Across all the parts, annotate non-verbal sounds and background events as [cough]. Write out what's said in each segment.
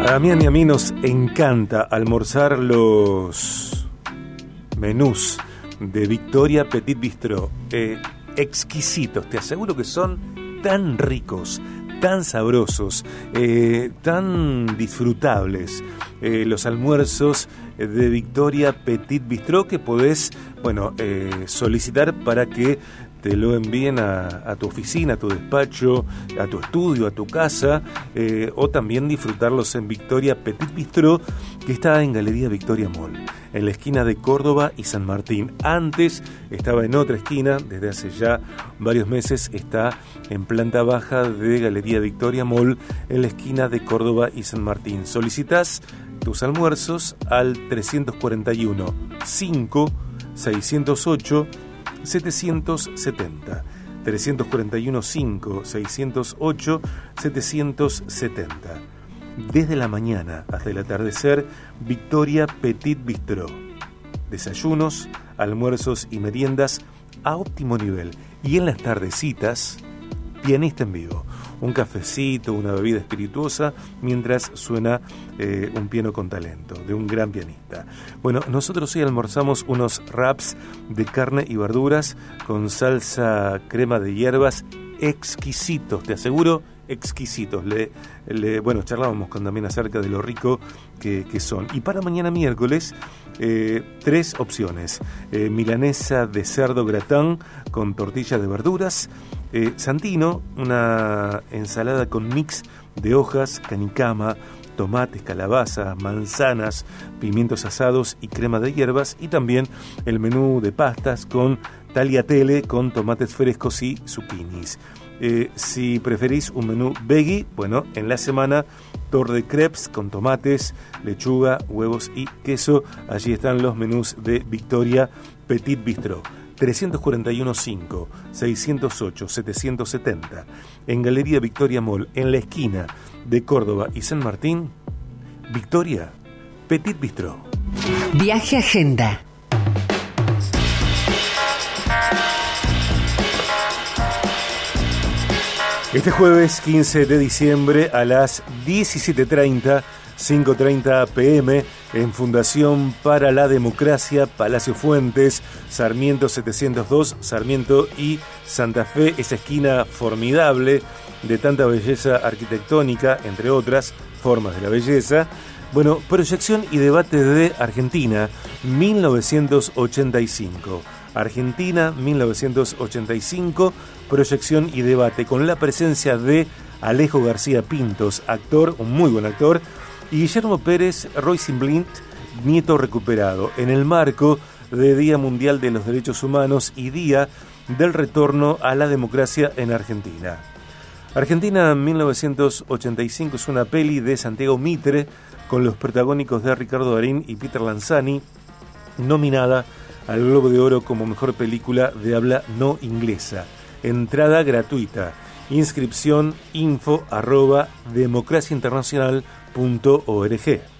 A Damián y a mí nos encanta almorzar los menús de Victoria Petit Bistro. Eh, exquisitos, te aseguro que son tan ricos, tan sabrosos, eh, tan disfrutables. Eh, los almuerzos de Victoria Petit Bistro que podés, bueno, solicitar para que te lo envíen a, tu oficina, a tu despacho, a tu estudio, a tu casa, eh, o también disfrutarlos en Victoria Petit Bistro, que está en Galería Victoria Mall, en la esquina de Córdoba y San Martín. Antes estaba en otra esquina, desde hace ya varios meses está en planta baja de Galería Victoria Mall, en la esquina de Córdoba y San Martín. Solicitas tus almuerzos al 341 5 608 770. 341 5 608 770. Desde la mañana hasta el atardecer, Victoria Petit Bistro. Desayunos, almuerzos y meriendas a óptimo nivel. Y en las tardecitas, pianista en vivo un cafecito, una bebida espirituosa, mientras suena eh, un piano con talento, de un gran pianista. Bueno, nosotros hoy almorzamos unos wraps de carne y verduras con salsa crema de hierbas exquisitos, te aseguro, exquisitos. Le, bueno, charlábamos con, también acerca de lo rico que, son. Y para mañana miércoles, eh, tres opciones. Eh, milanesa de cerdo gratán con tortilla de verduras, eh, Santino, una ensalada con mix de hojas, canicama, tomates, calabazas, manzanas, pimientos asados y crema de hierbas y también el menú de pastas con tagliatelle con tomates frescos y zucchinis. Eh, si preferís un menú veggie, bueno, en la semana tor de crepes con tomates, lechuga, huevos y queso. Allí están los menús de Victoria Petit Bistro. 341 5 608 770 en Galería Victoria Mall, en la esquina de Córdoba y San Martín, Victoria Petit Bistro. Viaje Agenda. Este jueves 15 de diciembre a las 17.30 5.30 pm en Fundación para la Democracia, Palacio Fuentes, Sarmiento 702, Sarmiento y Santa Fe, esa esquina formidable de tanta belleza arquitectónica, entre otras formas de la belleza. Bueno, proyección y debate de Argentina, 1985. Argentina, 1985, proyección y debate con la presencia de Alejo García Pintos, actor, un muy buen actor, y Guillermo Pérez Royce nieto recuperado, en el marco de Día Mundial de los Derechos Humanos y Día del Retorno a la Democracia en Argentina. Argentina en 1985 es una peli de Santiago Mitre con los protagónicos de Ricardo Darín y Peter Lanzani, nominada al Globo de Oro como mejor película de habla no inglesa. Entrada gratuita. Inscripción info arroba democraciainternacional.org.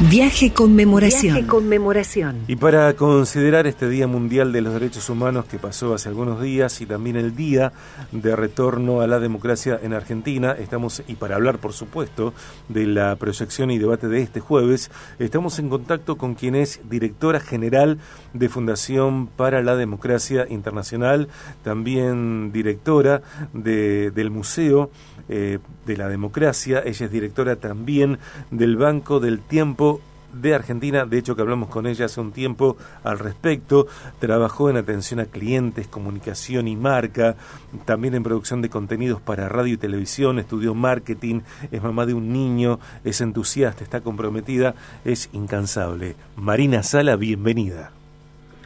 Viaje conmemoración. Viaje conmemoración. Y para considerar este Día Mundial de los Derechos Humanos que pasó hace algunos días y también el Día de Retorno a la Democracia en Argentina, estamos, y para hablar por supuesto de la proyección y debate de este jueves, estamos en contacto con quien es directora general de Fundación para la Democracia Internacional, también directora de, del Museo eh, de la Democracia, ella es directora también del Banco del Tiempo de Argentina, de hecho que hablamos con ella hace un tiempo al respecto, trabajó en atención a clientes, comunicación y marca, también en producción de contenidos para radio y televisión, estudió marketing, es mamá de un niño, es entusiasta, está comprometida, es incansable. Marina Sala, bienvenida.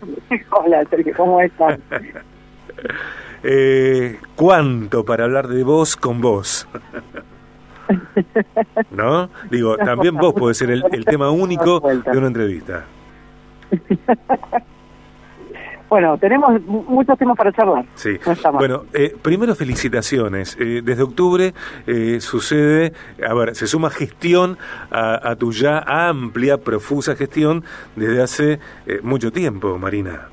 [laughs] Hola, Sergio, ¿cómo estás? [laughs] eh, ¿Cuánto para hablar de vos con vos? [laughs] [laughs] ¿No? Digo, también vos podés ser el, tema único de una entrevista. [laughs] Bueno, tenemos muchos temas para charlar. Sí. bueno, eh, primero felicitaciones. Eh, desde octubre eh, sucede, a ver, se suma gestión a, tu ya amplia, profusa gestión desde hace mucho tiempo, Marina.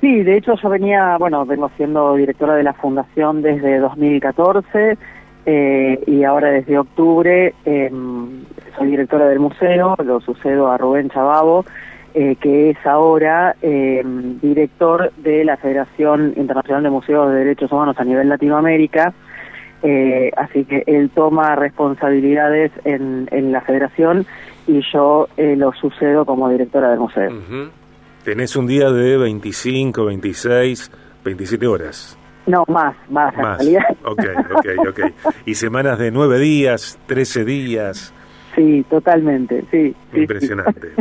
Sí, de hecho yo venía, bueno, vengo siendo directora de la fundación desde 2014 eh, y ahora desde octubre em, soy directora del museo, lo sucedo a Rubén Chababo, eh, que es ahora em, director de la Federación Internacional de Museos de Derechos Humanos a nivel Latinoamérica. Eh, así que él toma responsabilidades en, la federación y yo lo sucedo como directora del museo. Tenés un día de 25, 26, 27 horas. No, más, más, más. realidad. Ok, ok, ok. ¿Y semanas de nueve días, trece días? Sí, totalmente, sí. Impresionante.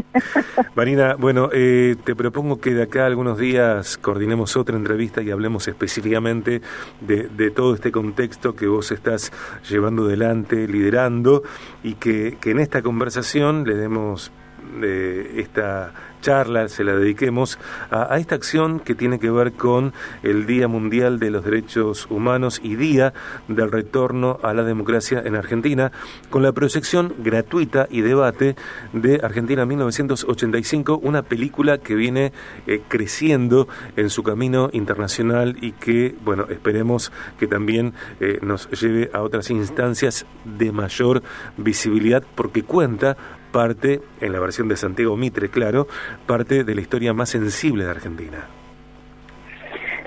Marina, bueno, eh, te propongo que de acá algunos días coordinemos otra entrevista y hablemos específicamente de, de, todo este contexto que vos estás llevando adelante, liderando, y que, que en esta conversación le demos de esta charla se la dediquemos a, esta acción que tiene que ver con el Día Mundial de los Derechos Humanos y Día del Retorno a la Democracia en Argentina, con la proyección gratuita y debate de Argentina 1985, una película que viene eh, creciendo en su camino internacional y que, bueno, esperemos que también eh, nos lleve a otras instancias de mayor visibilidad porque cuenta parte, en la versión de Santiago Mitre, claro, parte de la historia más sensible de Argentina.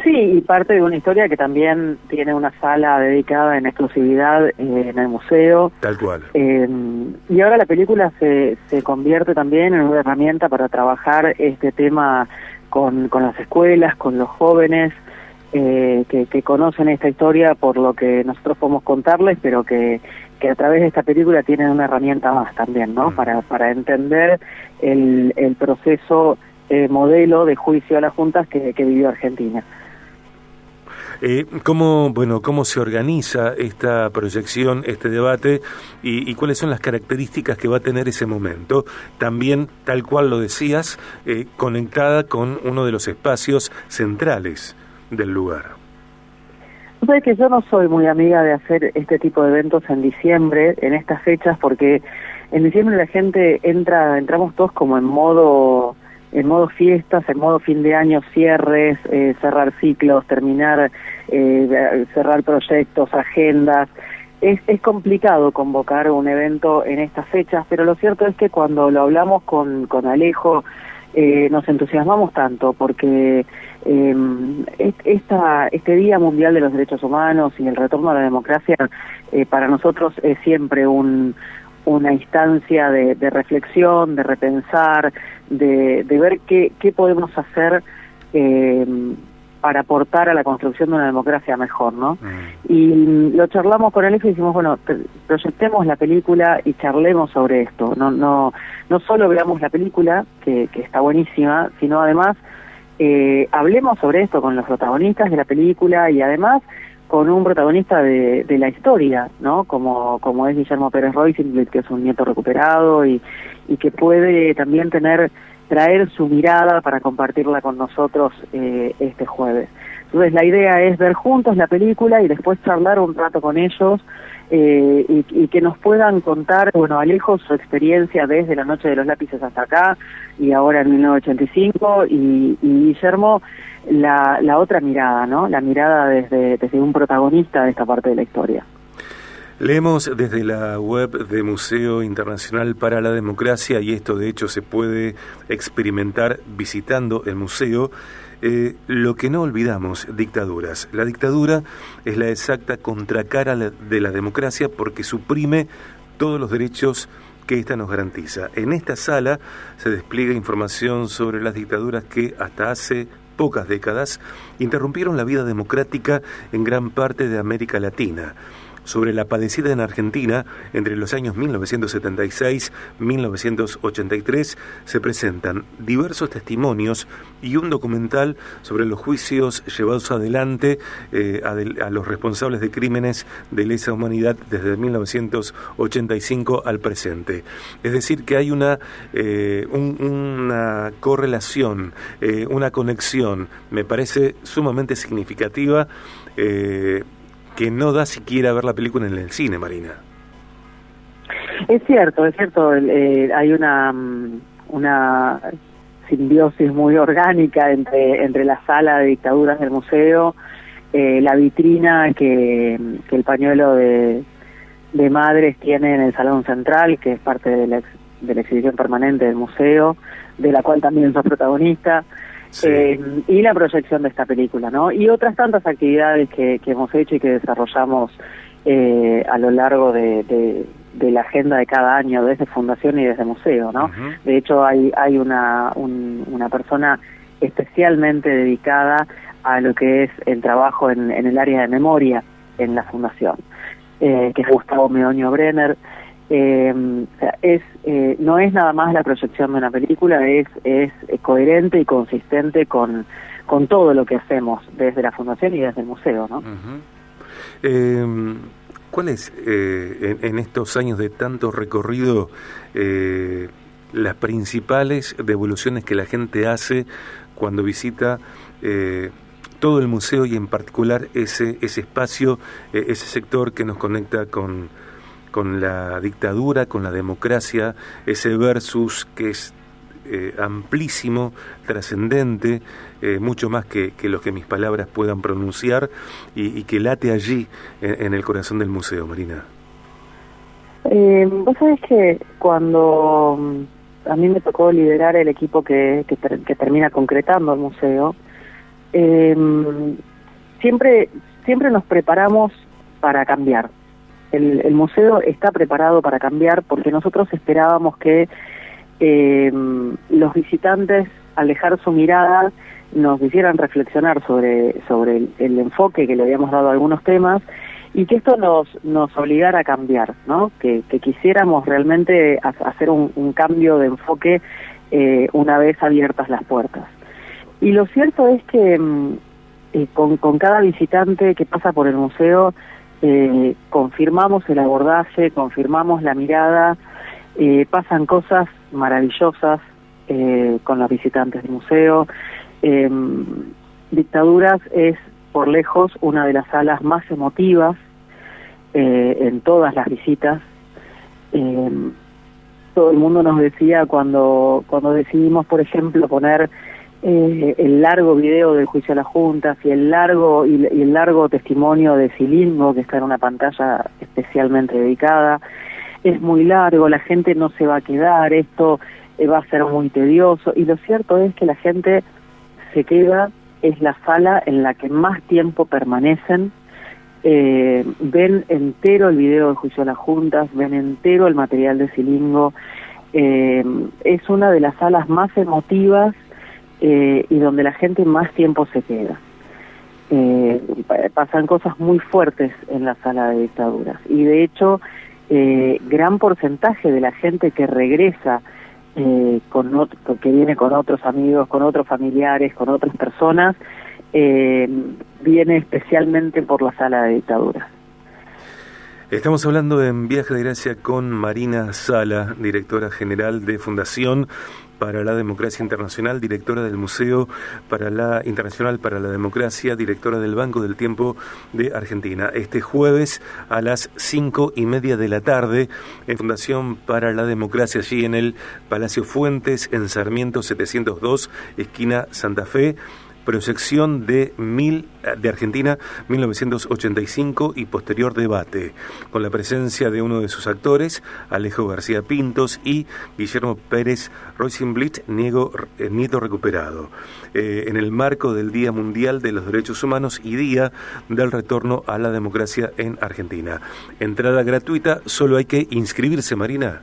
Sí, y parte de una historia que también tiene una sala dedicada en exclusividad eh, en el museo. Tal cual. Em, y ahora la película se, se convierte también en una herramienta para trabajar este tema con, con las escuelas, con los jóvenes, eh, que, que, conocen esta historia por lo que nosotros podemos contarles, pero que, que a través de esta película tienen una herramienta más también, ¿no? Mm. Para, para entender el, el proceso eh, modelo de juicio a las juntas que, que vivió Argentina. Eh, ¿cómo, bueno, ¿Cómo se organiza esta proyección, este debate y, y, cuáles son las características que va a tener ese momento? También, tal cual lo decías, eh, conectada con uno de los espacios centrales del lugar. Que yo no soy muy amiga de hacer este tipo de eventos en diciembre, en estas fechas, porque en diciembre la gente entra, entramos todos como en modo, en modo fiestas, en modo fin de año, cierres, eh, cerrar ciclos, terminar, eh, cerrar proyectos, agendas. Es, es complicado convocar un evento en estas fechas, pero lo cierto es que cuando lo hablamos con, con Alejo, eh, nos entusiasmamos tanto porque eh, esta, este Día Mundial de los Derechos Humanos y el retorno a la democracia eh, para nosotros es siempre un, una instancia de, reflexión, de repensar, de, de ver qué, qué podemos hacer eh, para aportar a la construcción de una democracia mejor, ¿no? Mm. Y lo charlamos con él y dijimos, bueno, proyectemos la película y charlemos sobre esto. No, no, no solo veamos la película, que, que está buenísima, sino además eh, hablemos sobre esto con los protagonistas de la película y además con un protagonista de, de la historia, ¿no? Como, como es Guillermo Pérez Royce, que es un nieto recuperado y, y que puede también tener traer su mirada para compartirla con nosotros eh, este jueves. Entonces la idea es ver juntos la película y después charlar un rato con ellos eh, y, que nos puedan contar, bueno, Alejo su experiencia desde la Noche de los Lápices hasta acá y ahora en 1985 y, y Guillermo la, la otra mirada, ¿no? La mirada desde, desde un protagonista de esta parte de la historia. Leemos desde la web de Museo Internacional para la Democracia, y esto de hecho se puede experimentar visitando el museo, eh, lo que no olvidamos, dictaduras. La dictadura es la exacta contracara de la democracia porque suprime todos los derechos que ésta nos garantiza. En esta sala se despliega información sobre las dictaduras que hasta hace pocas décadas interrumpieron la vida democrática en gran parte de América Latina sobre la padecida en Argentina entre los años 1976-1983 se presentan diversos testimonios y un documental sobre los juicios llevados adelante eh, a, los responsables de crímenes de lesa humanidad desde 1985 al presente. Es decir, que hay una, eh, correlación, eh, una conexión, me parece sumamente significativa que no da siquiera ver la película en el cine, Marina. Es cierto, es cierto, eh, hay una, mm, una simbiosis muy orgánica entre, entre la sala de dictaduras del museo, eh, la vitrina que, que el pañuelo de, de madres tiene en el Salón Central, que es parte de la, de la exhibición permanente del museo, de la cual también sos protagonista, eh, y la proyección de esta película, ¿no? Y otras tantas actividades que, hemos hecho y que desarrollamos eh, a lo largo de, la agenda de cada año desde Fundación y desde Museo, ¿no? De hecho, hay, hay una, una persona especialmente dedicada a lo que es el trabajo en, en el área de memoria en la Fundación, eh, que es Gustavo Meoño Brenner, eh, es eh, no es nada más la proyección de una película, es, es coherente y consistente con, con todo lo que hacemos desde la Fundación y desde el museo. ¿no? eh, ¿Cuál es, eh, en, estos años de tanto recorrido, eh, las principales devoluciones que la gente hace cuando visita todo el museo y en particular ese, ese espacio, ese sector que nos conecta con con la dictadura, con la democracia, ese versus que es eh, amplísimo, trascendente, eh, mucho más que, que, lo que mis palabras puedan pronunciar y, que late allí en, el corazón del museo, Marina. Eh, Vos sabés que cuando mm, a mí me tocó liderar el equipo que, que, termina concretando el museo, eh, siempre, siempre nos preparamos para cambiar el, museo está preparado para cambiar porque nosotros esperábamos que eh, los visitantes, al dejar su mirada, nos hicieran reflexionar sobre, sobre el, enfoque que le habíamos dado a algunos temas y que esto nos, nos obligara a cambiar, ¿no? que, quisiéramos realmente hacer un, cambio de enfoque eh, una vez abiertas las puertas. Y lo cierto es que mm, eh, con, con cada visitante que pasa por el museo, eh, confirmamos el abordaje, confirmamos la mirada, eh, pasan cosas maravillosas eh, con los visitantes del museo. Em, Dictaduras es por lejos una de las salas más emotivas en todas las visitas. Todo el mundo nos decía cuando, cuando decidimos, por ejemplo, poner eh, el largo video del juicio a la Junta y el largo y, el largo testimonio de Silingo que está en una pantalla especialmente dedicada. Es muy largo la gente no se va a quedar esto eh, va a ser muy tedioso. Y lo cierto es que la gente se queda es la sala en la que más tiempo permanecen eh, ven entero el video del juicio a las juntas ven entero el material de Silingo. Es una de las salas más emotivas eh, y donde la gente más tiempo se queda. Eh, pasan cosas muy fuertes en la sala de dictaduras y de hecho eh, gran porcentaje de la gente que regresa con que viene con otros amigos, con otros familiares, con otras personas, viene especialmente por la sala de dictaduras. Estamos hablando en Viaje de Gracia con Marina Sala, directora general de Fundación para la Democracia Internacional, directora del Museo para la Internacional para la Democracia, directora del Banco del Tiempo de Argentina. Este jueves a las cinco y media de la tarde en Fundación para la Democracia, allí en el Palacio Fuentes, en Sarmiento 702, esquina Santa Fe proyección de, mil, de Argentina 1985 y posterior debate, con la presencia de uno de sus actores, Alejo García Pintos, y Guillermo Pérez Roisenblit, eh, nieto recuperado, eh, en el marco del Día Mundial de los Derechos Humanos y Día del Retorno a la Democracia en Argentina. Entrada gratuita, solo hay que inscribirse, Marina.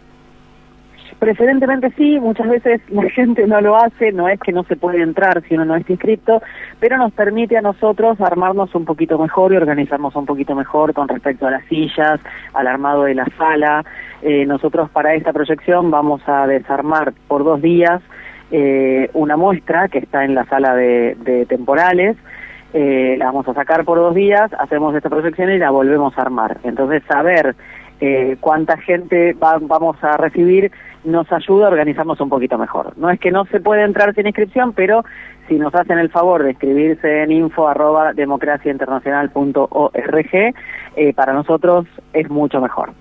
Preferentemente sí, muchas veces la [laughs] gente no lo hace, no es que no se puede entrar si uno no está inscrito, pero nos permite a nosotros armarnos un poquito mejor y organizarnos un poquito mejor con respecto a las sillas, al armado de la sala. Eh, nosotros para esta proyección vamos a desarmar por dos días eh, una muestra que está en la sala de, temporales. Eh, la vamos a sacar por dos días, hacemos esta proyección y la volvemos a armar. Entonces, saber cuánta gente vamos a recibir nos ayuda a organizarnos un poquito mejor. No es que no se puede entrar sin inscripción, pero si nos hacen el favor de escribirse en info arroba democraciainternacional.org, eh, para nosotros es mucho mejor.